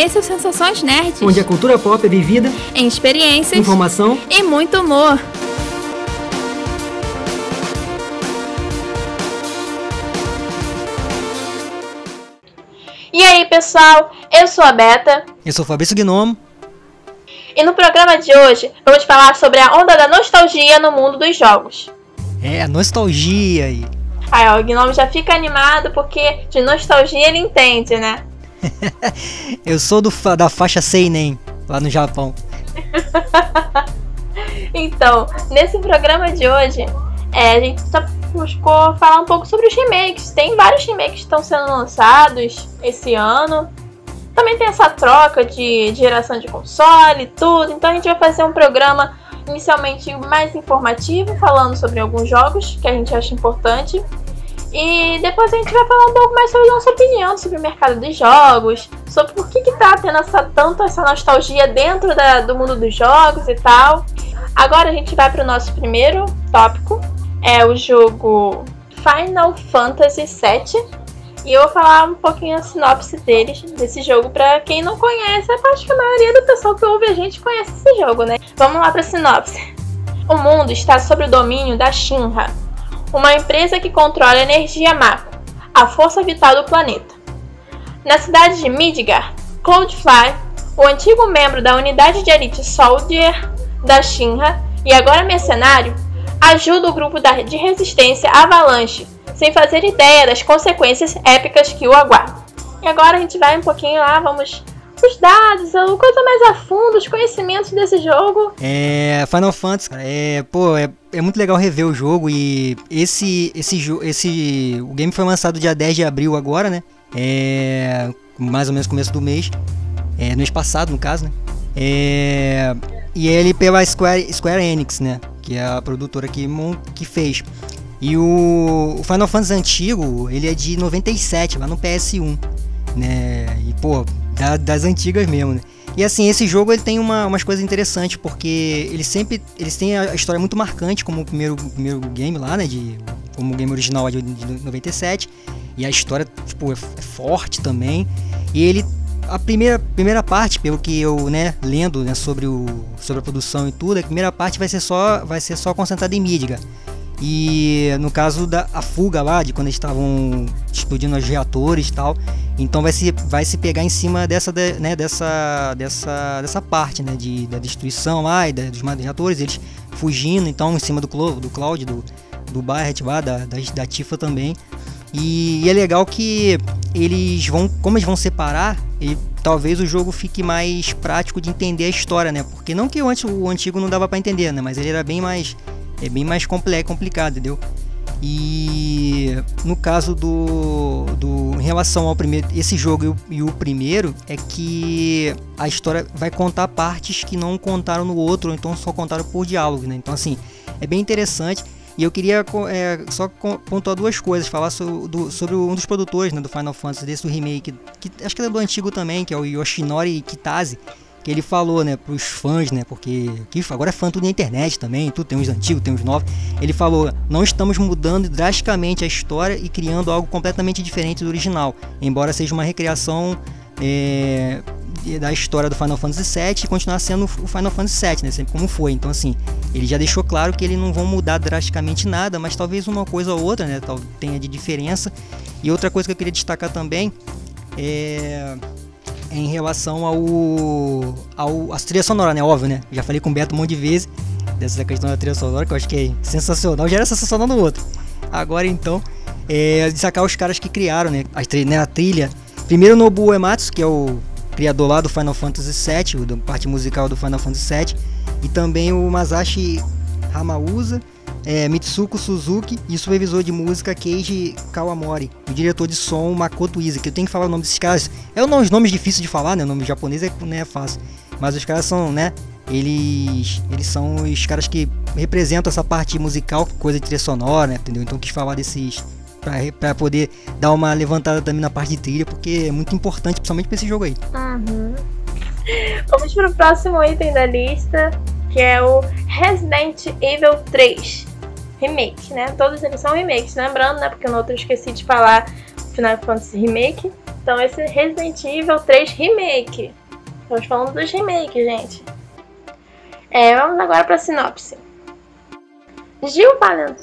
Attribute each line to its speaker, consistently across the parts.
Speaker 1: Esse é o Sensações Nerds.
Speaker 2: Onde a cultura pop é vivida
Speaker 1: em experiências,
Speaker 2: informação
Speaker 1: e muito humor.
Speaker 3: E aí, pessoal? Eu sou a Beta.
Speaker 2: Eu sou o Fabrício Gnomo.
Speaker 3: E no programa de hoje, vamos falar sobre a onda da nostalgia no mundo dos jogos.
Speaker 2: É, nostalgia aí.
Speaker 3: Aí, ó, o Gnome já fica animado porque de nostalgia ele entende, né?
Speaker 2: eu sou do, da faixa Seinen, lá no Japão.
Speaker 3: então, nesse programa de hoje, é, a gente tá, buscou falar um pouco sobre os remakes. Tem vários remakes que estão sendo lançados esse ano. Também tem essa troca de, de geração de console e tudo. Então a gente vai fazer um programa inicialmente mais informativo, falando sobre alguns jogos que a gente acha importante. E depois a gente vai falar um pouco mais sobre a nossa opinião sobre o mercado dos jogos, sobre por que, que tá tendo essa, tanto essa nostalgia dentro da, do mundo dos jogos e tal. Agora a gente vai para o nosso primeiro tópico, é o jogo Final Fantasy VII. E eu vou falar um pouquinho a sinopse deles, desse jogo, para quem não conhece. Acho que a maioria do pessoal que ouve a gente conhece esse jogo, né? Vamos lá para a sinopse. O mundo está sob o domínio da Shinra, uma empresa que controla a energia Mako, a força vital do planeta. Na cidade de Midgar, Cloudfly, o antigo membro da unidade de elite Soldier da Shinra e agora mercenário, ajuda o grupo de resistência Avalanche, sem fazer ideia das consequências épicas que o aguardam. E agora a gente vai um pouquinho lá, vamos os dados, a coisa mais a fundo, os conhecimentos desse jogo.
Speaker 2: É, Final Fantasy, é, pô, é, é muito legal rever o jogo e esse esse esse o game foi lançado dia 10 de abril agora, né? É, mais ou menos começo do mês. É, no mês passado, no caso, né? É, e ele pela Square, Square Enix, né? Que é a produtora que, que fez. E o, o Final Fantasy antigo, ele é de 97, lá no PS1, né? E pô, da, das antigas mesmo, né? E assim, esse jogo ele tem uma, umas coisas interessantes, porque ele sempre. Eles têm a história muito marcante, como o primeiro, primeiro game lá, né? De, como o game original é de, de 97. E a história, tipo, é, é forte também. E ele. A primeira, primeira parte, pelo que eu, né, lendo né, sobre, o, sobre a produção e tudo, a primeira parte vai ser só, vai ser só concentrada em Midgar. E no caso da a fuga lá, de quando eles estavam explodindo os reatores e tal, então vai se, vai se pegar em cima dessa, né, dessa, dessa, dessa parte né, de, da destruição lá e da, dos reatores, eles fugindo então em cima do, do Cloud, do, do Barret lá, da, da, da Tifa também. E, e, é legal que eles vão, como eles vão separar, e talvez o jogo fique mais prático de entender a história, né? Porque não que o, o antigo não dava para entender, né? Mas ele era bem mais é bem mais complexo, complicado, entendeu? E no caso do, do em relação ao primeiro, esse jogo e o, e o, primeiro é que a história vai contar partes que não contaram no outro, ou então só contaram por diálogo, né? Então assim, é bem interessante. E eu queria é, só pontuar duas coisas, falar sobre, do, sobre um dos produtores né, do Final Fantasy, desse do remake, que acho que é do antigo também, que é o Yoshinori Kitase que ele falou, né, pros fãs, né, porque que agora é fã tudo na internet também, tudo tem uns antigos, tem uns novos. Ele falou: "Não estamos mudando drasticamente a história e criando algo completamente diferente do original, embora seja uma recriação é, da história do Final Fantasy VII e continuar sendo o Final Fantasy VII, né, sempre como foi. Então assim, ele já deixou claro que eles não vão mudar drasticamente nada, mas talvez uma coisa ou outra, né, tenha de diferença. E outra coisa que eu queria destacar também é em relação ao, ao a trilha sonora, né? Óbvio, né? Já falei com o Beto um monte de vezes dessa questão da trilha sonora, que eu acho que é sensacional. Já era sensacional no outro. Agora então, é sacar os caras que criaram, né? A, trilha, né? a trilha. Primeiro Nobuo Ematsu, que é o criador lá do Final Fantasy VII, da parte musical do Final Fantasy VII, e também o Masashi Hamausa, é, Mitsuko Suzuki e o supervisor de música Keiji Kawamori, o diretor de som Makoto Iza, que eu tenho que falar o nome desses caras. É um os nomes difíceis de falar, né? O nome japonês é, né, é fácil. Mas os caras são, né? Eles, eles são os caras que representam essa parte musical, coisa de trilha sonora, né? Entendeu? Então quis falar desses para poder dar uma levantada também na parte de trilha, porque é muito importante, principalmente para esse jogo aí.
Speaker 3: Uhum. Vamos para o próximo item da lista, que é o Resident Evil 3 remake, né? Todos eles são remakes, lembrando, né? Porque no outro eu esqueci de falar Final Fantasy Remake. Então, esse Resident Evil 3 Remake. Estamos falando dos remakes, gente. É, vamos agora para a sinopse. Gil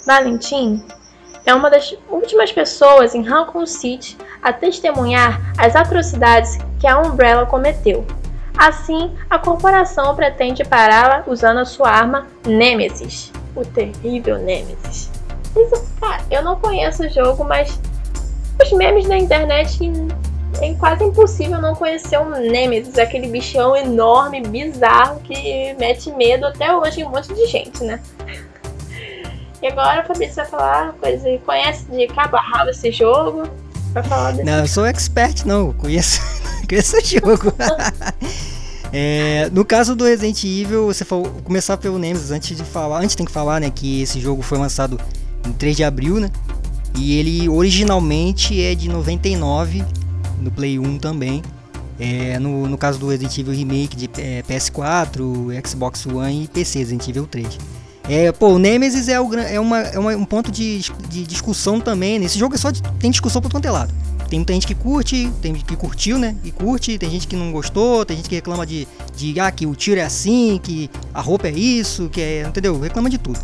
Speaker 3: Valentim é uma das últimas pessoas em Raccoon City a testemunhar as atrocidades que a Umbrella cometeu. Assim, a corporação pretende pará-la usando a sua arma Nemesis, o terrível Nemesis. Isso, cara, eu não conheço o jogo, mas os memes da internet é quase impossível não conhecer um Nemesis, aquele bichão enorme, bizarro, que mete medo até hoje em um monte de gente, né? E agora o Fabrício vai falar coisa conhece de cabo a rabo esse jogo. Vai falar desse
Speaker 2: Não, eu sou expert não, conheço, conheço o jogo. É, no caso do Resident Evil, você falou, começar pelo Nemesis antes de falar, antes tem que falar, né, que esse jogo foi lançado em 3 de abril, né? E ele originalmente é de 99, no Play 1 também. É, no, no caso do Resident Evil Remake de é, PS4, Xbox One e PC, Resident Evil 3. É, pô, o Nemesis é, o, é, uma, é uma, um ponto de, de discussão também. Nesse jogo é só de, tem discussão por todo lado. Tem muita gente que curte, tem que curtiu, né? E curte, tem gente que não gostou, tem gente que reclama de, de ah, que o tiro é assim, que a roupa é isso, que é. Entendeu? Reclama de tudo.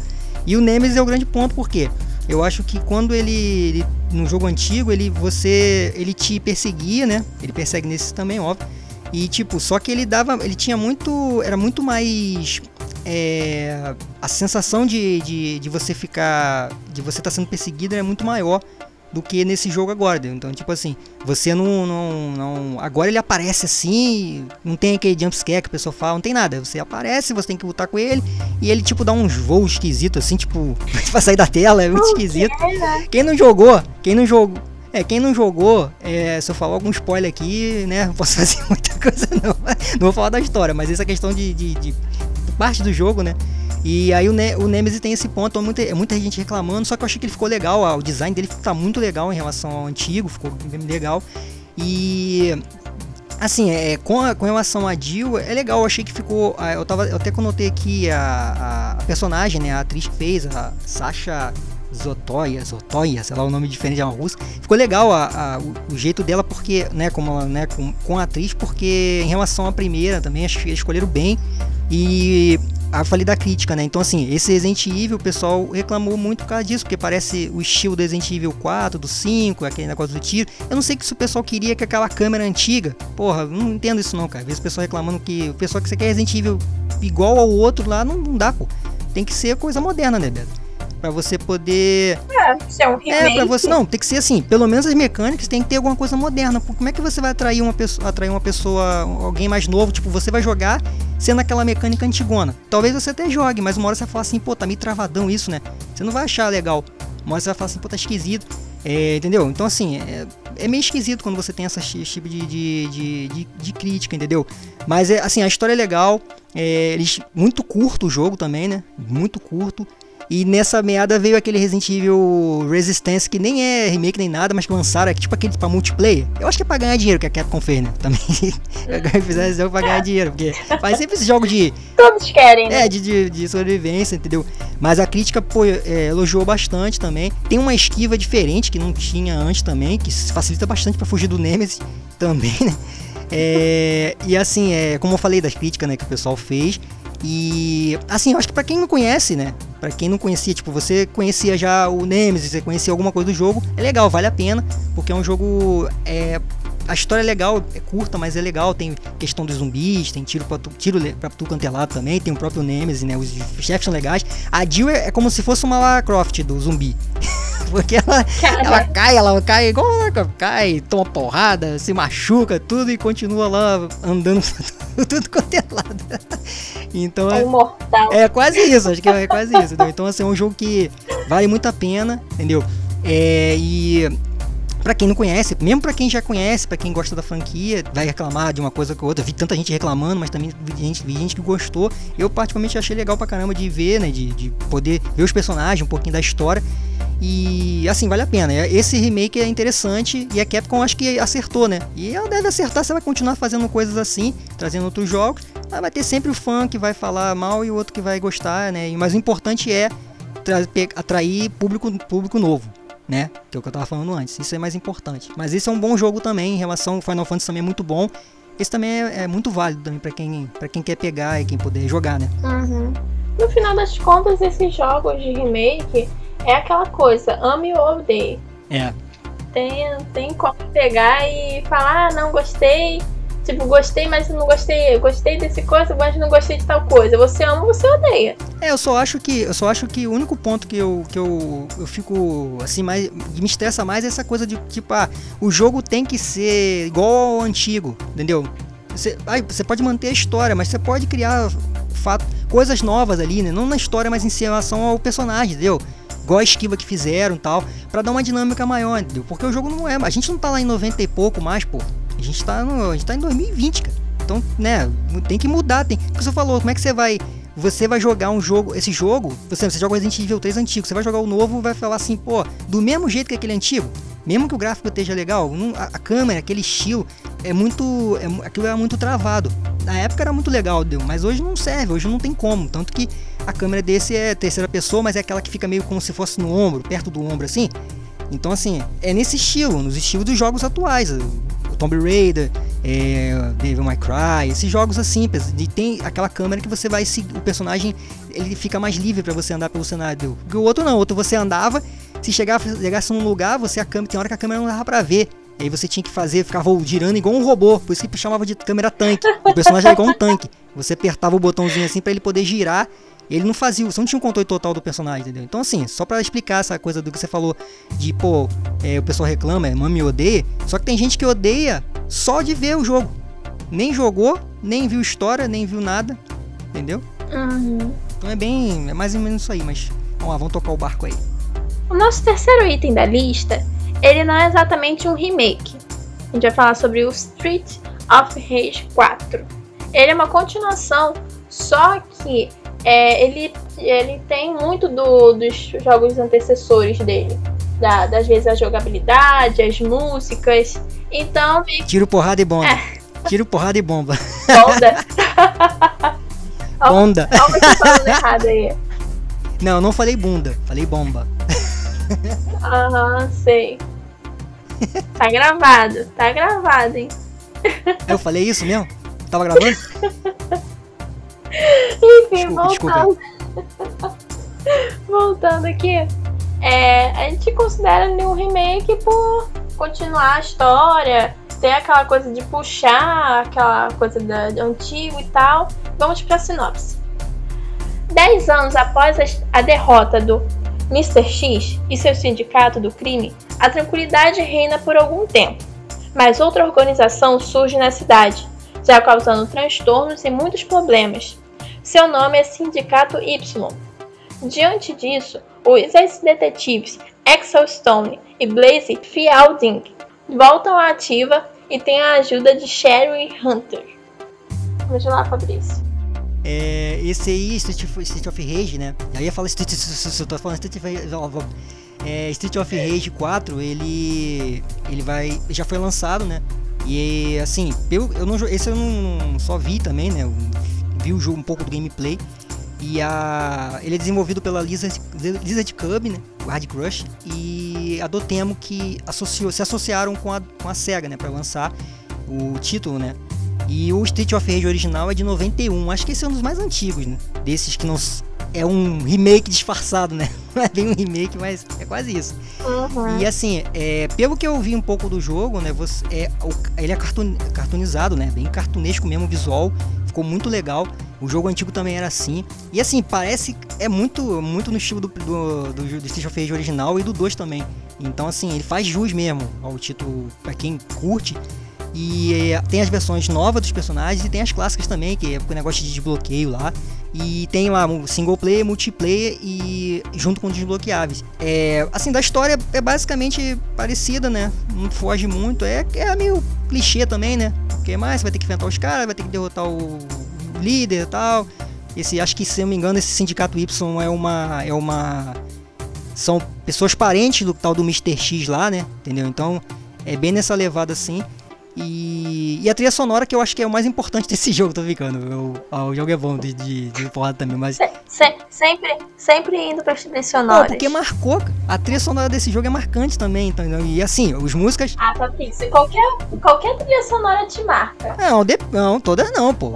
Speaker 2: E o Nemesis é o grande ponto, porque eu acho que quando ele, ele no jogo antigo, ele você ele te perseguia, né? Ele persegue nesse também, óbvio. E tipo, só que ele dava, ele tinha muito, era muito mais é, a sensação de, de, de, você ficar, de você estar tá sendo perseguido é muito maior do que nesse jogo agora. Então, tipo assim, você não, não, não. Agora ele aparece assim, não tem aquele jumpscare que a pessoa fala, não tem nada. Você aparece, você tem que lutar com ele, e ele, tipo, dá uns voos esquisitos, assim, tipo, pra sair da tela, é muito esquisito. Quem não jogou, quem não jogou. É, quem não jogou, é, se eu falar algum spoiler aqui, né, não posso fazer muita coisa não. Não vou falar da história, mas essa questão de, de, de parte do jogo, né? E aí o, ne o Nemesis tem esse ponto, muita, muita gente reclamando, só que eu achei que ele ficou legal, o design dele tá muito legal em relação ao antigo, ficou bem legal. E assim, é, com, a, com relação a Jill, é legal, eu achei que ficou. Eu, tava, eu até conotei aqui a, a, personagem, né? A atriz que fez, a Sasha Zotoya, Zotoya, sei lá o nome diferente de uma russa. Ficou legal a, a, o, o, jeito dela, porque, né, como né, com, com a atriz, porque em relação à primeira também, acho que escolheram bem. E a falei da crítica, né? Então, assim, esse Resident Evil, o pessoal reclamou muito por causa disso, porque parece o estilo do Resident Evil 4, do 5, aquele negócio do tiro. Eu não sei que se o pessoal queria que aquela câmera antiga. Porra, não entendo isso não, cara. Às vezes o pessoal reclamando que o pessoal que você quer Resident Evil igual ao outro lá, não, não dá, pô. Tem que ser coisa moderna, né, Beto? Para você poder.
Speaker 3: É, ser um remake.
Speaker 2: É, pra você. Não, tem que ser assim. Pelo menos as mecânicas tem que ter alguma coisa moderna. Como é que você vai atrair uma pessoa, atrair uma pessoa, alguém mais novo? Tipo, você vai jogar sendo aquela mecânica antigona. Talvez você até jogue, mas uma hora você vai falar assim, pô, tá meio travadão isso, né? Você não vai achar legal. Uma hora você vai falar assim, pô, tá esquisito. É, entendeu? Então, assim, é, é, meio esquisito quando você tem esse tipo de, de, de, de, de crítica, entendeu? Mas, é, assim, a história é legal. É, eles, muito curto o jogo também, né? Muito curto. E nessa meada veio aquele Resident Evil Resistance, que nem é remake nem nada, mas que lançaram, é tipo aquele pra multiplayer. Eu acho que é pra ganhar dinheiro que a Capcom fez, né? Também. fizeram esse jogo pra ganhar dinheiro, porque faz sempre esse jogo de.
Speaker 3: Todos querem, né?
Speaker 2: É, de, de, de sobrevivência, entendeu? Mas a crítica, pô, é, elogiou bastante também. Tem uma esquiva diferente que não tinha antes também, que facilita bastante para fugir do Nemesis também, né? É, e assim, é, como eu falei das críticas né, que o pessoal fez, e assim, eu acho que para quem não conhece, né? Para quem não conhecia, tipo, você conhecia já o Nemesis, você conhecia alguma coisa do jogo, é legal, vale a pena, porque é um jogo é a história é legal, é curta, mas é legal. Tem questão dos zumbis, tem tiro pra tu, tiro pra tu cantelado também, tem o próprio Nemesis, né? Os chefes são legais. A Jill é, é como se fosse uma Lara Croft do zumbi. Porque ela, ela cai, ela cai igual cai, toma porrada, se machuca, tudo e continua lá andando tudo quanto é lado. Então
Speaker 3: é, mortal.
Speaker 2: é quase isso, acho que é quase isso. Entendeu? Então assim, é um jogo que vale muito a pena, entendeu? É, e para quem não conhece, mesmo para quem já conhece, para quem gosta da franquia, vai reclamar de uma coisa ou outra. Vi tanta gente reclamando, mas também vi gente, vi gente que gostou. Eu particularmente achei legal pra caramba de ver, né, de, de poder ver os personagens, um pouquinho da história. E assim, vale a pena. Esse remake é interessante e a Capcom acho que acertou, né? E ela deve acertar, você vai continuar fazendo coisas assim, trazendo outros jogos. Vai ter sempre o fã que vai falar mal e o outro que vai gostar, né? Mas o importante é atrair público, público novo né? Que é o que eu tava falando antes. Isso é mais importante. Mas esse é um bom jogo também, em relação ao Final Fantasy também é muito bom. Esse também é, é muito válido também para quem, pra quem quer pegar e quem poder jogar, né?
Speaker 3: Uhum. No final das contas, esses jogos de remake é aquela coisa, ame ou odeie.
Speaker 2: É.
Speaker 3: Tem, tem como pegar e falar, ah, não gostei, Tipo, gostei, mas não gostei. Gostei desse coisa, mas não gostei de tal coisa. Você ama, você odeia.
Speaker 2: É, eu só acho que. Eu só acho que o único ponto que eu, que eu, eu fico assim, mais. me estressa mais é essa coisa de, tipo, ah, o jogo tem que ser igual ao antigo, entendeu? Você, ah, você pode manter a história, mas você pode criar fato, coisas novas ali, né? Não na história, mas em relação ao personagem, entendeu? igual a esquiva que fizeram tal, para dar uma dinâmica maior, entendeu? Porque o jogo não é, a gente não tá lá em 90 e pouco mais, pô. A gente tá no, a gente tá em 2020, cara. Então, né, tem que mudar, tem. O que você falou, como é que você vai você vai jogar um jogo, esse jogo, você, você joga Resident Evil 3 antigo, você vai jogar o novo, vai falar assim, pô, do mesmo jeito que aquele antigo, mesmo que o gráfico esteja legal, não, a, a, câmera, aquele estilo, é muito, é, aquilo era muito travado. Na época era muito legal, deu, mas hoje não serve, hoje não tem como, tanto que a câmera desse é terceira pessoa, mas é aquela que fica meio como se fosse no ombro, perto do ombro assim. Então assim, é nesse estilo, nos estilos dos jogos atuais. Tomb Raider, é, Devil May Cry, esses jogos assim, de tem aquela câmera que você vai seguir, o personagem ele fica mais livre para você andar pelo cenário. O outro não, o outro você andava, se chegava, chegasse num lugar, você a câmera, tem hora que a câmera não dava para ver. E aí você tinha que fazer, ficava girando igual um robô, por isso que chamava de câmera tanque. O personagem era igual um tanque. Você apertava o botãozinho assim para ele poder girar ele não fazia, você não tinha um controle total do personagem, entendeu? Então, assim, só para explicar essa coisa do que você falou de, pô, é, o pessoal reclama, é, mami odeia. Só que tem gente que odeia só de ver o jogo. Nem jogou, nem viu história, nem viu nada, entendeu?
Speaker 3: Uhum.
Speaker 2: Então é bem, é mais ou menos isso aí, mas vamos lá, vamos tocar o barco aí.
Speaker 3: O nosso terceiro item da lista, ele não é exatamente um remake. A gente vai falar sobre o Street of Rage 4. Ele é uma continuação, só que é, ele, ele tem muito do, dos jogos antecessores dele. Da, das vezes a jogabilidade, as músicas. Então.
Speaker 2: Tiro, porrada e bomba. É. Tiro, porrada e bomba.
Speaker 3: Bonda.
Speaker 2: Bonda.
Speaker 3: Olha que falando errado aí.
Speaker 2: Não, não falei bunda, falei bomba.
Speaker 3: Aham, sei. Tá gravado, tá gravado, hein?
Speaker 2: Eu falei isso mesmo? Tava gravando?
Speaker 3: Enfim, desculpa, voltando. Desculpa. voltando aqui. É, a gente considera um remake por continuar a história, ter aquela coisa de puxar aquela coisa da, antigo e tal. Vamos pra sinopse. Dez anos após a derrota do Mr. X e seu sindicato do crime, a tranquilidade reina por algum tempo. Mas outra organização surge na cidade, já causando transtornos e muitos problemas. Seu nome é Sindicato Y. Diante disso, os ex-detetives Axel Stone e Blaze Fielding voltam à ativa e têm a ajuda de Sherry Hunter. Vamos lá, Fabrício.
Speaker 2: É, esse aí, Street of, Street of Rage, né? Eu ia falar Street, eu tô falando Street of, é, Street of Rage 4, ele ele vai já foi lançado, né? E assim, eu, eu não esse eu não só vi também, né? Viu o jogo, um pouco do gameplay. E a, ele é desenvolvido pela Lizard, Lizard Cub, né? Hard Crush. E a Dotemo que associou, se associaram com a, com a SEGA, né? Pra lançar o título, né? E o Street of Rage original é de 91. Acho que esse é um dos mais antigos, né? Desses que não. É um remake disfarçado, né? Não é bem um remake, mas é quase isso.
Speaker 3: Uhum.
Speaker 2: E assim, é, pelo que eu vi um pouco do jogo, né? Você, é, ele é cartoon, cartoonizado, né? Bem cartunesco mesmo visual ficou muito legal. O jogo antigo também era assim. E assim, parece. É muito muito no estilo do, do, do, do Street of Rage original e do 2 também. Então, assim, ele faz jus mesmo ao título para quem curte. E é, tem as versões novas dos personagens e tem as clássicas também, que é o negócio de desbloqueio lá. E tem lá single player, multiplayer e junto com desbloqueáveis. É, assim, da história é basicamente parecida, né? Não foge muito. É, é meio clichê também, né? Porque mais você vai ter que enfrentar os caras, vai ter que derrotar o líder e tal. Esse, acho que se eu não me engano, esse sindicato Y é uma é uma são pessoas parentes do tal do Mr. X lá, né? Entendeu? Então, é bem nessa levada assim. E, e a trilha sonora que eu acho que é o mais importante desse jogo, tô ficando. Eu, ah, o jogo é bom de, de, de porrada também, mas.
Speaker 3: Se, se, sempre, sempre indo pra trilhas sonoras.
Speaker 2: Pô, porque marcou. A trilha sonora desse jogo é marcante também. Então, e assim, os músicas.
Speaker 3: Ah, Patrícia, qualquer, qualquer trilha sonora te marca.
Speaker 2: Não, de, não todas não, pô.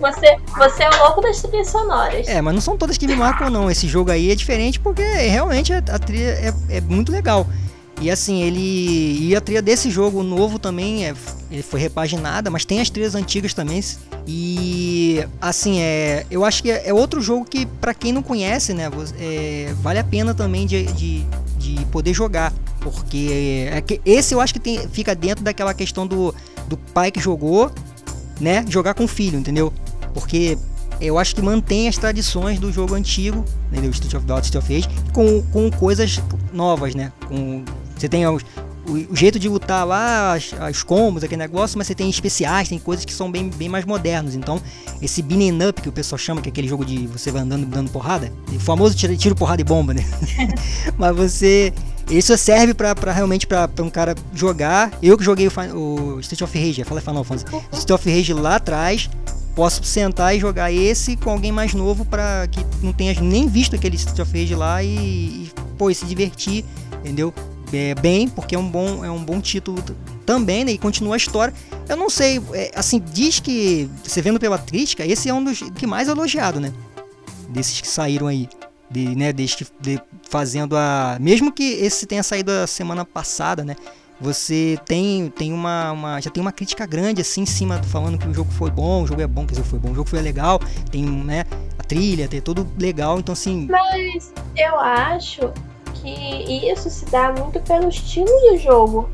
Speaker 3: Você, você é o louco das trilhas sonoras.
Speaker 2: É, mas não são todas que me marcam, não. Esse jogo aí é diferente porque realmente a, a trilha é, é muito legal. E assim, ele. E a trilha desse jogo novo também é, ele foi repaginada, mas tem as trilhas antigas também. E assim, é, eu acho que é, é outro jogo que, para quem não conhece, né, é, vale a pena também de, de, de poder jogar. Porque é, que esse eu acho que tem, fica dentro daquela questão do, do pai que jogou, né? Jogar com o filho, entendeu? Porque eu acho que mantém as tradições do jogo antigo, entendeu? Street of Dots, Street of Rage, com, com coisas novas, né? Com você tem os, o, o, jeito de lutar lá, as, as combos, aquele negócio, mas você tem especiais, tem coisas que são bem, bem mais modernos. Então, esse beating up que o pessoal chama, que é aquele jogo de você vai andando dando porrada, o famoso tiro, tiro porrada e bomba, né? mas você. Isso serve pra, pra realmente pra, pra, um cara jogar. Eu que joguei o, o Street of Rage, fala Final Fantasy. Street of Rage lá atrás, posso sentar e jogar esse com alguém mais novo para que não tenha nem visto aquele Street of Rage lá e, e pô, e se divertir, entendeu? É, bem, porque é um bom, é um bom título também, né? E continua a história. Eu não sei, é, assim, diz que, você vendo pela crítica, esse é um dos que mais elogiado, né? Desses que saíram aí. De, né, desde que, de, fazendo a. Mesmo que esse tenha saído a semana passada, né? Você tem, tem uma, uma, Já tem uma crítica grande assim em cima, falando que o jogo foi bom, o jogo é bom, quer dizer, foi bom, o jogo foi legal, tem né, a trilha, tem tudo legal, então assim.
Speaker 3: Mas eu acho que isso se dá muito pelo estilo do jogo.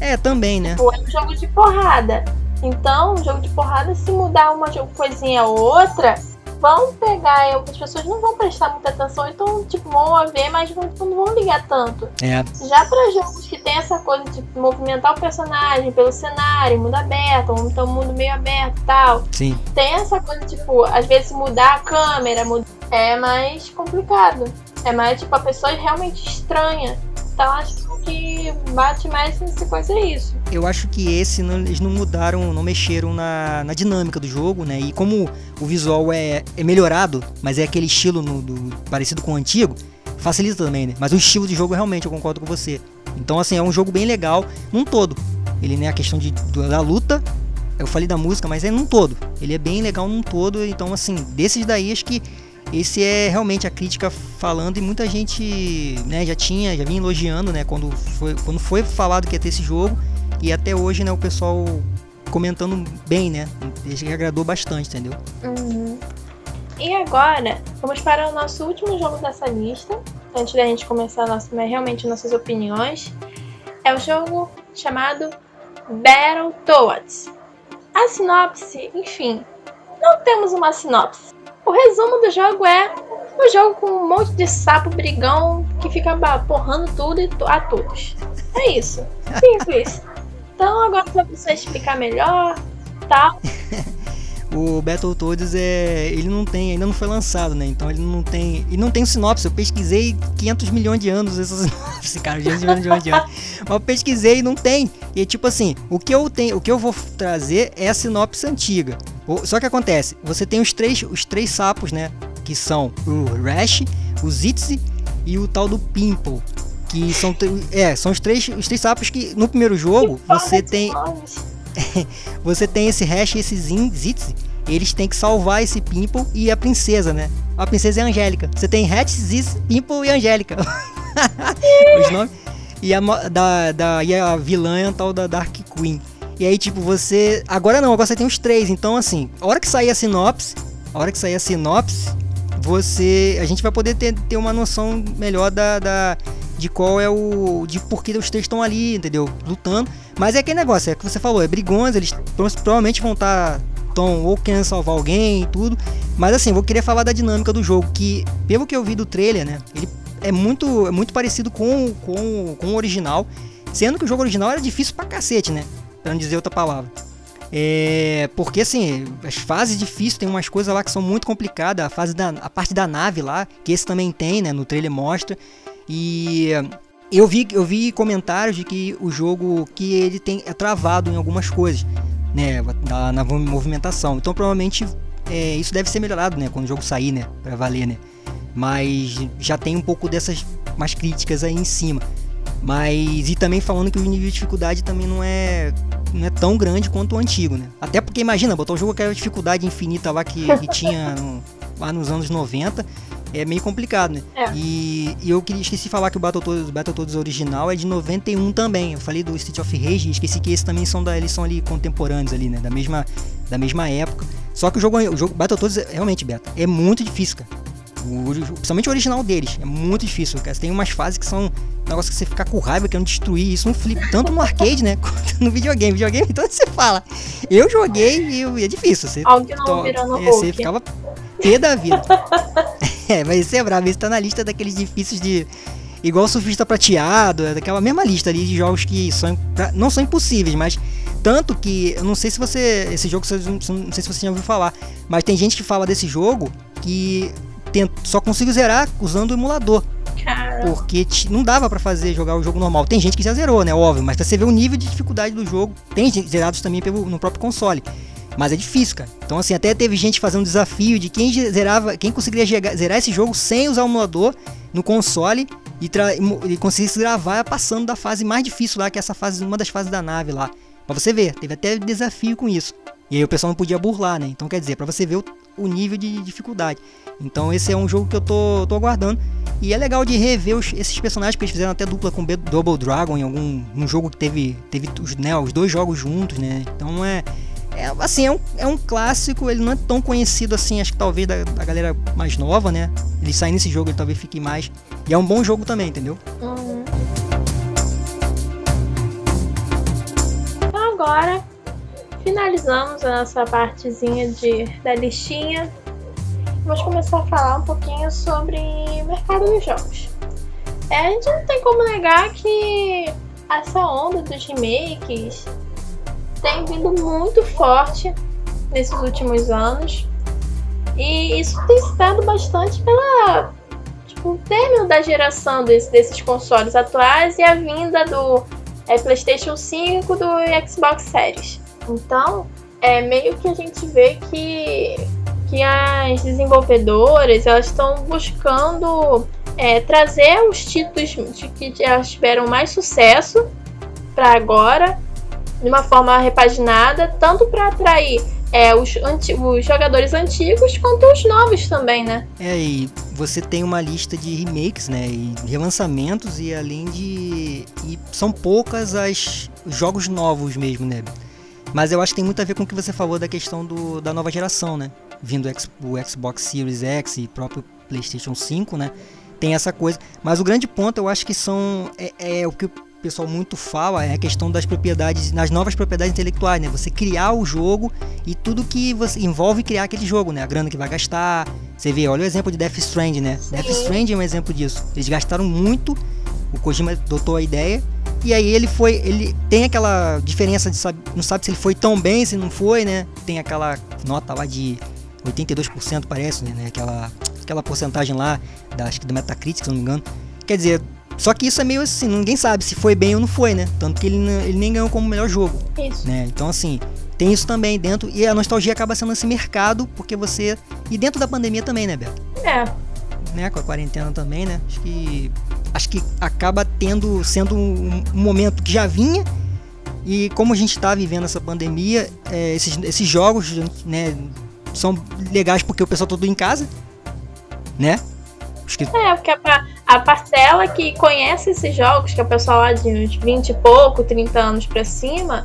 Speaker 2: É, também, né?
Speaker 3: Tipo, é um jogo de porrada. Então, um jogo de porrada, se mudar uma coisinha ou outra, vão pegar, as pessoas não vão prestar muita atenção, então, tipo, vão ver, mas não, não vão ligar tanto.
Speaker 2: É.
Speaker 3: Já para jogos que tem essa coisa de movimentar o personagem pelo cenário, mundo aberto, ou então mundo meio aberto e tal.
Speaker 2: Sim.
Speaker 3: Tem essa coisa, tipo, às vezes mudar a câmera, é mais complicado. É mais tipo a pessoa realmente estranha. Então acho que bate mais nessa coisa é isso.
Speaker 2: Eu acho que esse não, eles não mudaram, não mexeram na, na dinâmica do jogo, né? E como o visual é, é melhorado, mas é aquele estilo no, do, parecido com o antigo, facilita também, né? Mas o estilo de jogo realmente eu concordo com você. Então assim, é um jogo bem legal num todo. Ele né, a questão de, da luta, eu falei da música, mas é num todo. Ele é bem legal num todo, então assim, desses daí acho que esse é realmente a crítica falando e muita gente né, já tinha, já vinha elogiando né, quando, foi, quando foi falado que ia ter esse jogo e até hoje né, o pessoal comentando bem, né? Desde que agradou bastante, entendeu?
Speaker 3: Uhum. E agora, vamos para o nosso último jogo dessa lista, antes da gente começar nossa, realmente nossas opiniões. É o jogo chamado Battletoads. A sinopse, enfim, não temos uma sinopse. O resumo do jogo é um jogo com um monte de sapo brigão que fica porrando tudo a todos. É isso. Simples. Então agora pra você explicar melhor, tal.
Speaker 2: o Battletoads é, ele não tem, ainda não foi lançado, né? Então ele não tem, e não tem sinopse. Eu pesquisei 500 milhões de anos essa sinopse, cara, 500 milhões de anos. Mas eu pesquisei e não tem. E tipo assim, o que eu tenho, o que eu vou trazer é a sinopse antiga. Só que acontece, você tem os três, os três sapos, né? Que são o Rash, o Zitzi e o tal do Pimple. Que são, é, são os três, os três sapos que no primeiro jogo você tem. você tem esse Rash e esse Zitzi. Eles têm que salvar esse Pimple e a princesa, né? A princesa é a Angélica. Você tem Hatch, Zitzi, Pimple e Angélica. os nomes. E a, da, da, e a vilã é a tal da Dark Queen. E aí, tipo, você. Agora não, agora você tem os três. Então, assim, a hora que sair a sinopse, a hora que sair a sinopse, você. A gente vai poder ter, ter uma noção melhor da, da de qual é o. de por que os três estão ali, entendeu? Lutando. Mas é aquele negócio, é o que você falou, é brigões, eles provavelmente vão estar. Tá, estão ou querendo salvar alguém e tudo. Mas assim, vou querer falar da dinâmica do jogo, que pelo que eu vi do trailer, né? Ele é muito, é muito parecido com, com, com o original. Sendo que o jogo original era difícil pra cacete, né? Pra não dizer outra palavra. É, porque assim, as fases difíceis tem umas coisas lá que são muito complicadas. A fase da a parte da nave lá, que esse também tem, né? No trailer mostra. E eu vi, eu vi comentários de que o jogo que ele tem é travado em algumas coisas, né, na, na movimentação. Então provavelmente é, isso deve ser melhorado, né, quando o jogo sair, né, para valer, né. Mas já tem um pouco dessas mais críticas aí em cima. Mas e também falando que o nível de dificuldade também não é não é tão grande quanto o antigo, né? Até porque imagina, botar um jogo com aquela dificuldade infinita lá que, que tinha no, lá nos anos 90 é meio complicado, né? É. E, e, eu esqueci de falar que o Battletoads, original é de 91 também. Eu falei do Street of Rage e esqueci que esses também são da, eles são ali contemporâneos ali, né? Da mesma, da mesma época. Só que o jogo, o jogo Battletoads, realmente, Beto, é muito difícil, cara. O, principalmente o original deles. É muito difícil, cara. Tem umas fases que são um negócio que você fica com raiva, querendo destruir isso no flip, tanto no arcade, né? Quanto no videogame. Videogame, então você fala. Eu joguei e é difícil. Você,
Speaker 3: virando
Speaker 2: é, Você ficava pé da vida. é, mas você é bravo, isso tá na lista daqueles difíceis de. Igual o surfista prateado, é daquela mesma lista ali de jogos que são, não são impossíveis, mas tanto que eu não sei se você. Esse jogo, não sei se você já ouviu falar, mas tem gente que fala desse jogo que só consigo zerar usando o emulador. Porque não dava para fazer jogar o jogo normal. Tem gente que já zerou, né? Óbvio, mas pra você ver o nível de dificuldade do jogo. Tem zerados também pelo, no próprio console. Mas é difícil, cara. Então, assim, até teve gente fazendo um desafio de quem zerava, quem conseguiria zerar esse jogo sem usar o emulador no console e, e conseguisse gravar passando da fase mais difícil lá, que é essa fase, uma das fases da nave lá. Pra você ver, teve até desafio com isso. E aí o pessoal não podia burlar, né? Então, quer dizer, para você ver o, o nível de dificuldade. Então esse é um jogo que eu tô, tô aguardando. E é legal de rever os, esses personagens, que eles fizeram até dupla com Double Dragon em algum um jogo que teve, teve os, né, os dois jogos juntos, né? Então é, é assim, é um, é um clássico, ele não é tão conhecido assim, acho que talvez da, da galera mais nova, né? Ele sai nesse jogo, ele talvez fique mais. E é um bom jogo também, entendeu?
Speaker 3: Uhum. Então agora finalizamos a nossa partezinha de, da listinha vamos começar a falar um pouquinho sobre mercado dos jogos. É, a gente não tem como negar que essa onda dos remakes tem vindo muito forte nesses últimos anos. E isso tem se dado bastante pela tipo, término da geração desse, desses consoles atuais e a vinda do é, PlayStation 5 do Xbox Series. Então, é meio que a gente vê que que as desenvolvedoras elas estão buscando é, trazer os títulos que já tiveram mais sucesso para agora, de uma forma repaginada, tanto para atrair é, os, os, jogadores antigos quanto os novos também, né?
Speaker 2: É, e você tem uma lista de remakes, né? E relançamentos, e além de. E são poucas as jogos novos mesmo, né? Mas eu acho que tem muito a ver com o que você falou da questão do, da nova geração, né? Vindo o Xbox Series X e próprio PlayStation 5, né? Tem essa coisa. Mas o grande ponto eu acho que são. É, é o que o pessoal muito fala, é a questão das propriedades, nas novas propriedades intelectuais, né? Você criar o jogo e tudo que você envolve criar aquele jogo, né? A grana que vai gastar. Você vê, olha o exemplo de Death Stranding, né? Sim. Death Stranding é um exemplo disso. Eles gastaram muito, o Kojima dotou a ideia e aí ele foi, ele tem aquela diferença de sabe, não sabe se ele foi tão bem, se não foi, né? Tem aquela nota lá de 82% parece, né? Aquela aquela porcentagem lá da acho que do Metacritic, se não me engano. Quer dizer, só que isso é meio assim, ninguém sabe se foi bem ou não foi, né? Tanto que ele, ele nem ganhou como melhor jogo.
Speaker 3: Isso.
Speaker 2: Né? Então assim, tem isso também dentro e a nostalgia acaba sendo esse mercado porque você e dentro da pandemia também, né, Beto?
Speaker 3: É.
Speaker 2: Né, com a quarentena também, né? Acho que acho que acaba tendo sendo um, um momento que já vinha e como a gente está vivendo essa pandemia, é, esses, esses jogos né, são legais porque o pessoal todo em casa, né?
Speaker 3: Que... É, porque a, a, parcela que conhece esses jogos, que é o pessoal lá de uns 20 e pouco, 30 anos pra cima,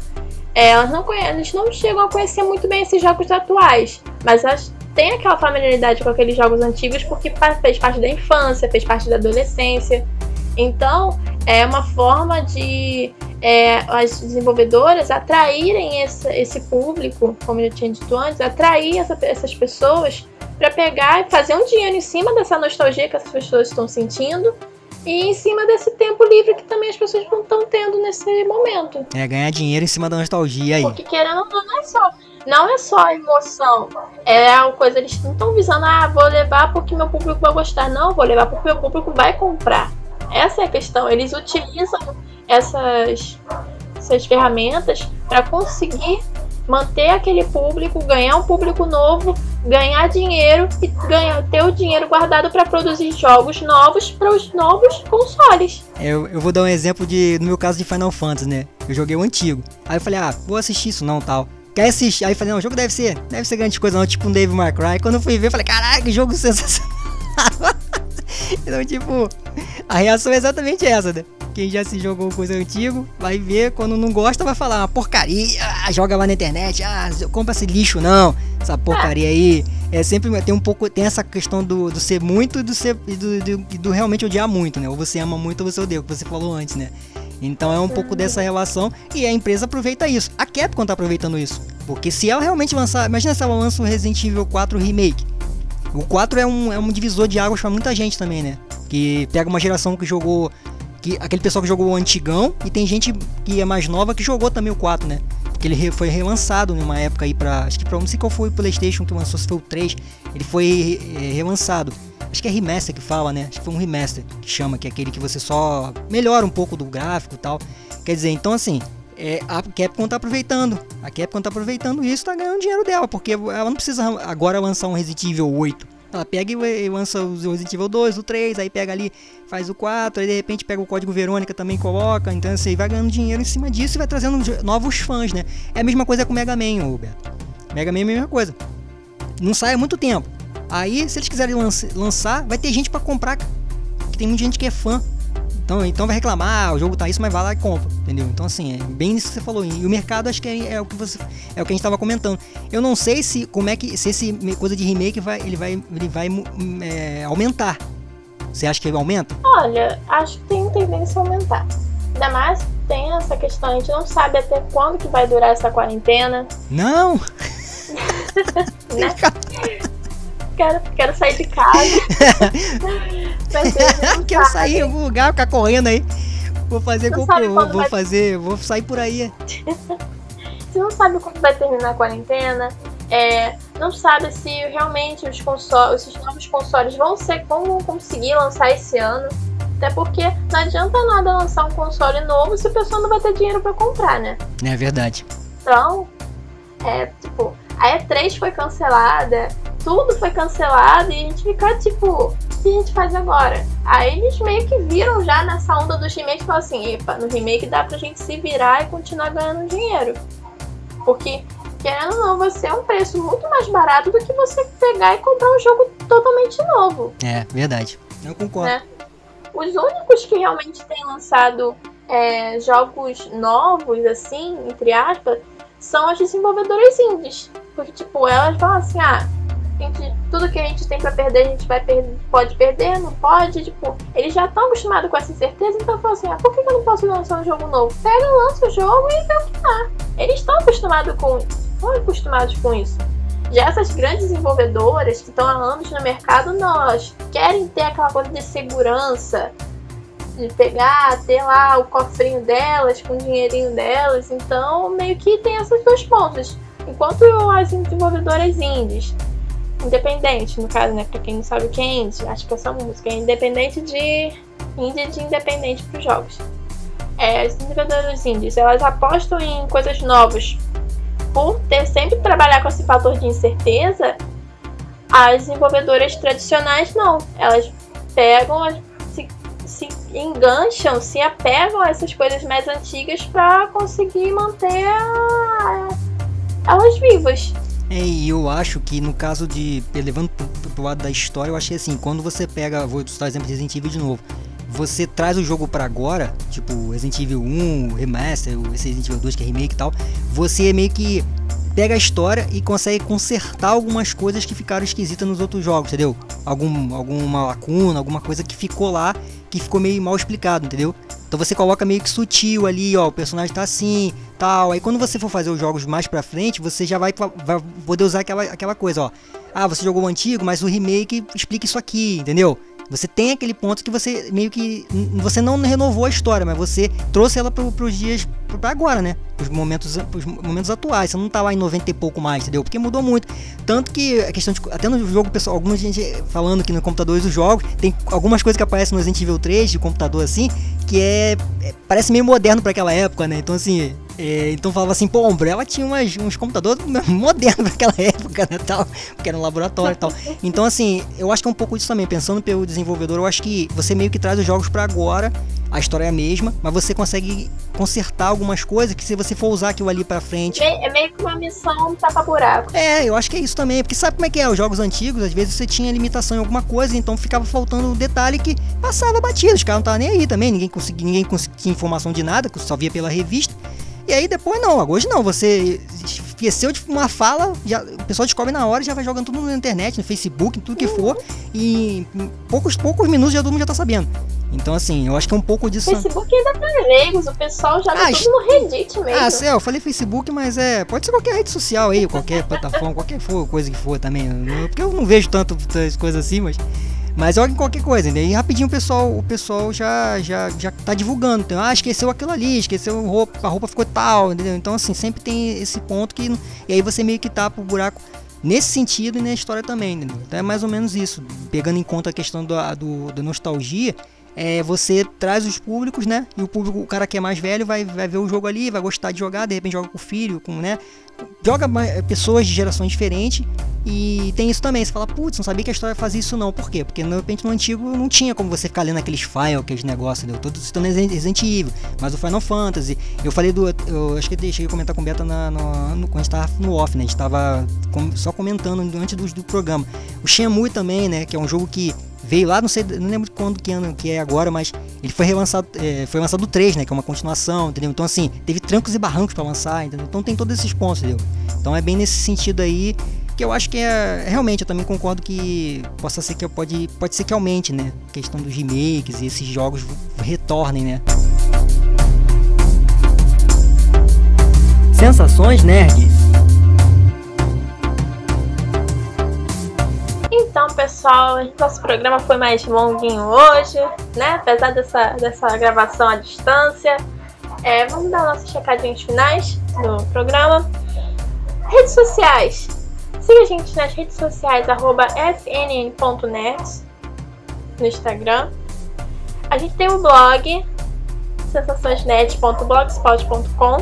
Speaker 3: é, elas não conhecem, eles não chegam a conhecer muito bem esses jogos atuais. Mas elas tem aquela familiaridade com aqueles jogos antigos porque fez parte da infância, fez parte da adolescência. Então, é uma forma de é, as desenvolvedoras atraírem esse, esse público, como eu tinha dito antes, atrair essa, essas pessoas para pegar e fazer um dinheiro em cima dessa nostalgia que essas pessoas estão sentindo e em cima desse tempo livre que também as pessoas não estão tendo nesse momento.
Speaker 2: É, ganhar dinheiro em cima da nostalgia aí.
Speaker 3: Porque querendo ou não, não é só não é só emoção. É uma coisa, eles não estão visando, ah, vou levar porque meu público vai gostar. Não, vou levar porque meu público vai comprar. Essa é a questão. Eles utilizam essas, essas ferramentas para conseguir manter aquele público, ganhar um público novo, ganhar dinheiro e ganhar, ter o dinheiro guardado para produzir jogos novos para os novos consoles.
Speaker 2: Eu, eu vou dar um exemplo de, no meu caso de Final Fantasy, né? Eu joguei o antigo. Aí eu falei, ah, vou assistir isso não, tal. Quer assistir? Aí eu falei, não, o jogo deve ser, deve ser grande coisa não, tipo um Dave May Cry. Quando eu fui ver, eu falei, caraca, jogo sensacional. então, tipo, a reação é exatamente essa, né? Quem já se jogou coisa antigo vai ver, quando não gosta, vai falar uma porcaria, ah, joga lá na internet, ah, compra esse lixo não, essa porcaria aí. É sempre tem um pouco, tem essa questão do, do ser muito e do ser do, do, do, realmente odiar muito, né? Ou você ama muito ou você odeia, o que você falou antes, né? Então é um pouco dessa relação e a empresa aproveita isso. A Capcom tá aproveitando isso. Porque se ela realmente lançar, imagina se ela lança o Resident Evil 4 Remake. O 4 é um, é um divisor de águas para muita gente também, né? Que pega uma geração que jogou que aquele pessoal que jogou o antigão e tem gente que é mais nova que jogou também o 4, né? Porque ele foi relançado numa época aí para acho que para não sei qual foi o PlayStation que lançou, se foi o 3, ele foi é, relançado. Acho que é remaster que fala, né? Acho que foi um remaster que chama, que é aquele que você só melhora um pouco do gráfico e tal. Quer dizer, então assim, é, a Capcom tá aproveitando. A Capcom tá aproveitando isso, tá ganhando dinheiro dela, porque ela não precisa agora lançar um Resident Evil 8 ela pega e lança o Resident Evil 2, o 3, aí pega ali, faz o 4, aí de repente pega o código Verônica também coloca. Então assim, vai ganhando dinheiro em cima disso e vai trazendo novos fãs, né? É a mesma coisa com o Mega Man, Roberto. Mega Man é a mesma coisa. Não sai há muito tempo. Aí, se eles quiserem lançar, vai ter gente para comprar. Que tem muita gente que é fã. Então, então vai reclamar, ah, o jogo tá isso, mas vai lá e compra, entendeu? Então assim, é bem isso que você falou. E o mercado acho que é, é o que você é o que a gente estava comentando. Eu não sei se como é que se esse coisa de remake vai ele vai ele vai é, aumentar. Você acha que ele aumenta?
Speaker 3: Olha, acho que tem tendência a aumentar. Ainda mais tem essa questão, a gente não sabe até quando que vai durar essa quarentena.
Speaker 2: Não!
Speaker 3: né? quero, quero sair de casa.
Speaker 2: quero sair em algum lugar, ficar correndo aí. Vou fazer com vou, vou fazer, vou sair por aí.
Speaker 3: Você não sabe quando vai terminar a quarentena. É, não sabe se realmente os consoles, esses novos consoles vão ser como conseguir lançar esse ano. Até porque não adianta nada lançar um console novo se o pessoal não vai ter dinheiro para comprar, né?
Speaker 2: É verdade.
Speaker 3: Então, é tipo, a E3 foi cancelada, tudo foi cancelado e a gente fica tipo, o que a gente faz agora? Aí eles meio que viram já nessa onda dos remakes e falaram assim, epa, no remake dá pra gente se virar e continuar ganhando dinheiro. Porque, querendo ou não, vai ser um preço muito mais barato do que você pegar e comprar um jogo totalmente novo.
Speaker 2: É, verdade. Eu concordo. Né?
Speaker 3: Os únicos que realmente têm lançado é, jogos novos, assim, entre aspas, são as desenvolvedoras indies. Porque, tipo, elas falam assim, ah, gente, tudo que a gente tem para perder, a gente vai pode perder, não pode. Tipo, eles já estão acostumados com essa incerteza, então falam assim, ah, por que, eu não posso lançar um jogo novo? Pega, lança o jogo e vê o que dá. Eles estão acostumados com isso. Estão acostumados com isso. Já essas grandes desenvolvedoras que estão há anos no mercado, não, elas querem ter aquela coisa de segurança, de pegar, ter lá o cofrinho delas, com o dinheirinho delas. Então, meio que tem essas duas pontas. Enquanto as desenvolvedoras indies, independente, no caso, né? Pra quem não sabe o que é indie, acho que essa música é independente de. indie de independente os jogos. É, as desenvolvedoras indies, elas apostam em coisas novas. Por ter sempre trabalhar com esse fator de incerteza, as desenvolvedoras tradicionais não. Elas pegam as se engancham, se apegam a essas coisas mais antigas para conseguir manter a... elas vivas.
Speaker 2: É, e eu acho que no caso de. levando pro, pro lado da história, eu achei assim: quando você pega. Vou citar o exemplo de Resident Evil de novo. Você traz o jogo para agora, tipo Resident Evil 1, Remaster, esse Resident Evil 2 que é remake e tal. Você meio que pega a história e consegue consertar algumas coisas que ficaram esquisitas nos outros jogos, entendeu? Algum, alguma lacuna, alguma coisa que ficou lá, que ficou meio mal explicado, entendeu? Então você coloca meio que sutil ali, ó, o personagem tá assim, tal. Aí quando você for fazer os jogos mais pra frente, você já vai, vai poder usar aquela, aquela coisa, ó. Ah, você jogou o antigo, mas o remake explica isso aqui, entendeu? Você tem aquele ponto que você meio que. Você não renovou a história, mas você trouxe ela pro, pros dias. pra agora, né? Os momentos, os momentos atuais. Você não tá lá em 90 e pouco mais, entendeu? Porque mudou muito. Tanto que a questão de. Até no jogo, pessoal, alguma gente falando que no computador os jogos, tem algumas coisas que aparecem no Resident Evil 3 de computador assim, que é, é parece meio moderno para aquela época, né? Então assim, é, então falava assim, pô, a Umbrella tinha umas, uns computadores modernos naquela época, né, tal, porque era um laboratório e tal. Então assim, eu acho que é um pouco disso também, pensando pelo desenvolvedor, eu acho que você meio que traz os jogos para agora, a história é a mesma, mas você consegue consertar algumas coisas que se você for usar aquilo ali para frente.
Speaker 3: É meio que uma missão tapa buraco.
Speaker 2: É, eu acho que é isso também, porque sabe como é que é? Os jogos antigos, às vezes você tinha limitação em alguma coisa, então ficava faltando um detalhe que passava batido, os caras não estavam nem aí também, ninguém conseguia, ninguém conseguia informação de nada, só via pela revista. E aí depois não, hoje não, você esqueceu de uma fala, já, o pessoal descobre na hora e já vai jogando tudo na internet, no Facebook, em tudo que for, e em poucos, poucos minutos já todo mundo já tá sabendo. Então, assim, eu acho que é um pouco disso.
Speaker 3: Facebook ainda tá leigos, o pessoal joga ah, tudo no Reddit mesmo.
Speaker 2: Ah, sei, eu falei Facebook, mas é. Pode ser qualquer rede social aí, qualquer plataforma, qualquer for, coisa que for também. Porque eu não vejo tanto coisas assim, mas. Mas olha qualquer coisa, né? E rapidinho o pessoal, o pessoal já, já, já tá divulgando. Então, ah, esqueceu aquilo ali, esqueceu roupa, a roupa ficou tal, entendeu? Então, assim, sempre tem esse ponto que. E aí você meio que tapa o buraco nesse sentido e na história também, entendeu? Então é mais ou menos isso. Pegando em conta a questão do, do, da nostalgia, é, você traz os públicos, né? E o público, o cara que é mais velho, vai, vai ver o jogo ali, vai gostar de jogar, de repente joga com o filho, com, né? Joga pessoas de gerações diferentes e tem isso também. Você fala, putz, não sabia que a história fazia isso não. Por quê? Porque de repente no antigo não tinha como você ficar lendo aqueles files, aqueles negócios, deu Todos estão Resident Evil, mas o Final Fantasy. Eu falei do. Eu acho que deixei de comentar com o Beta na, no, no, quando a gente tava no off, né? A gente tava com, só comentando antes do, do programa. O Shenmue também, né? Que é um jogo que veio lá, não sei, não lembro quando que ano que é agora, mas ele foi relançado, é, foi lançado o 3, né, que é uma continuação, entendeu? Então assim, teve trancos e barrancos para lançar, entendeu? Então tem todos esses pontos, entendeu? Então é bem nesse sentido aí que eu acho que é realmente eu também concordo que possa ser que pode pode ser que aumente, né, a questão dos remakes e esses jogos retornem, né? Sensações nerds.
Speaker 3: Pessoal, nosso programa foi mais longuinho hoje, né? Apesar dessa, dessa gravação à distância. É, vamos dar nossos checadinhos finais do programa. Redes sociais. Siga a gente nas redes sociais, arroba snn.net no Instagram. A gente tem um blog, sensaçõesnet.blogspot.com.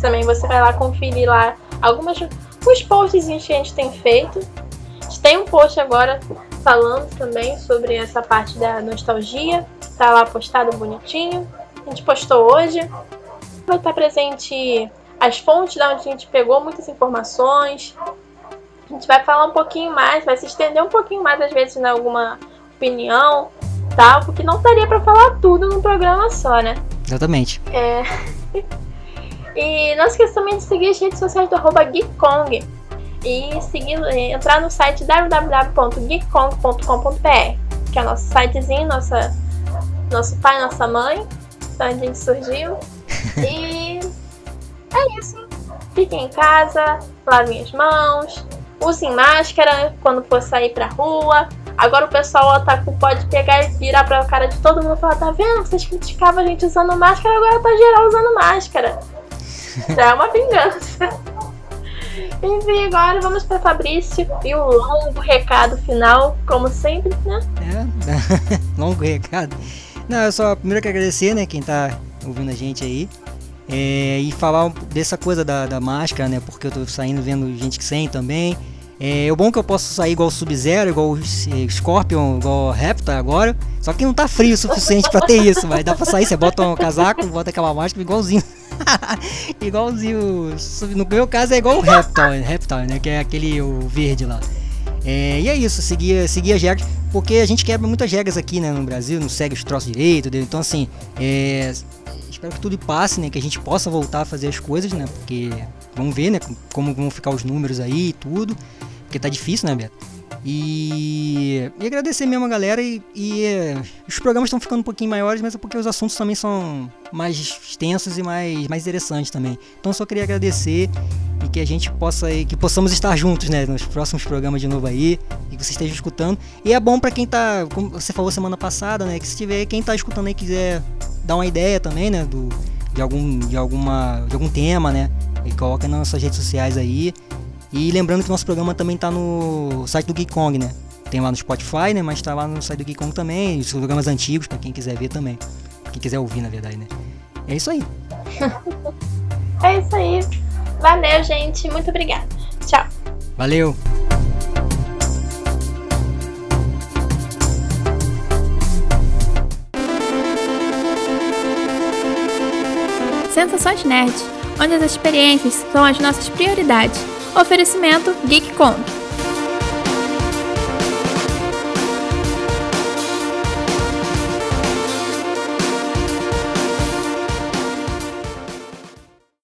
Speaker 3: Também você vai lá conferir lá algumas os posts que a gente tem feito tem um post agora falando também sobre essa parte da nostalgia. Tá lá postado bonitinho. A gente postou hoje. Vai estar presente as fontes da onde a gente pegou muitas informações. A gente vai falar um pouquinho mais, vai se estender um pouquinho mais às vezes em alguma opinião, tal, porque não daria para falar tudo num programa só, né?
Speaker 2: Exatamente.
Speaker 3: É. e não esqueça também de seguir as redes sociais do arroba Geekong e seguir, entrar no site www.geekkong.com.br, que é o nosso sitezinho, nossa, nosso pai, nossa mãe, da onde a gente surgiu. E é isso. Fiquem em casa, lavem as mãos, usem máscara quando for sair pra rua. Agora o pessoal otaku pode pegar e virar pra cara de todo mundo e falar: tá vendo? Vocês criticavam a gente usando máscara, agora tá geral usando máscara. Já é uma vingança. Enfim, agora vamos para Fabrício e o longo recado final, como sempre, né?
Speaker 2: É, longo recado. Não, eu só primeiro quero agradecer, né, quem tá ouvindo a gente aí. É, e falar dessa coisa da, da máscara, né? Porque eu tô saindo vendo gente que sem também. É, o bom é que eu posso sair igual Sub-Zero, igual Scorpion, igual Raptor agora. Só que não tá frio o suficiente para ter isso, mas dá pra sair, você bota um casaco, bota aquela máscara igualzinho. Igualzinho. No meu caso é igual o Reptile, Reptile, né? Que é aquele o verde lá. É, e é isso, seguir, seguir as regras, porque a gente quebra muitas regras aqui né, no Brasil, não segue os troços direito, então assim, é, espero que tudo passe, né, que a gente possa voltar a fazer as coisas, né, porque vamos ver, né, como vão ficar os números aí e tudo, porque tá difícil, né, Beto? E, e agradecer mesmo a galera. E, e é, os programas estão ficando um pouquinho maiores, mas é porque os assuntos também são mais extensos e mais, mais interessantes também. Então só queria agradecer e que a gente possa que possamos estar juntos, né, nos próximos programas de novo aí, e que você esteja escutando. E é bom para quem tá, como você falou semana passada, né, que se tiver quem tá escutando aí quiser dar uma ideia também, né, do de algum de alguma de algum tema, né, e coloca nas nossas redes sociais aí. E lembrando que nosso programa também tá no site do Geek Kong, né? Tem lá no Spotify, né, mas tá lá no site do Geek Kong também, os programas antigos para quem quiser ver também. Quem quiser ouvir, na verdade, né? É isso aí.
Speaker 3: é isso aí. Valeu, gente. Muito obrigada. Tchau.
Speaker 2: Valeu.
Speaker 1: Sensações Nerd, onde as experiências são as nossas prioridades. Oferecimento GeekCon.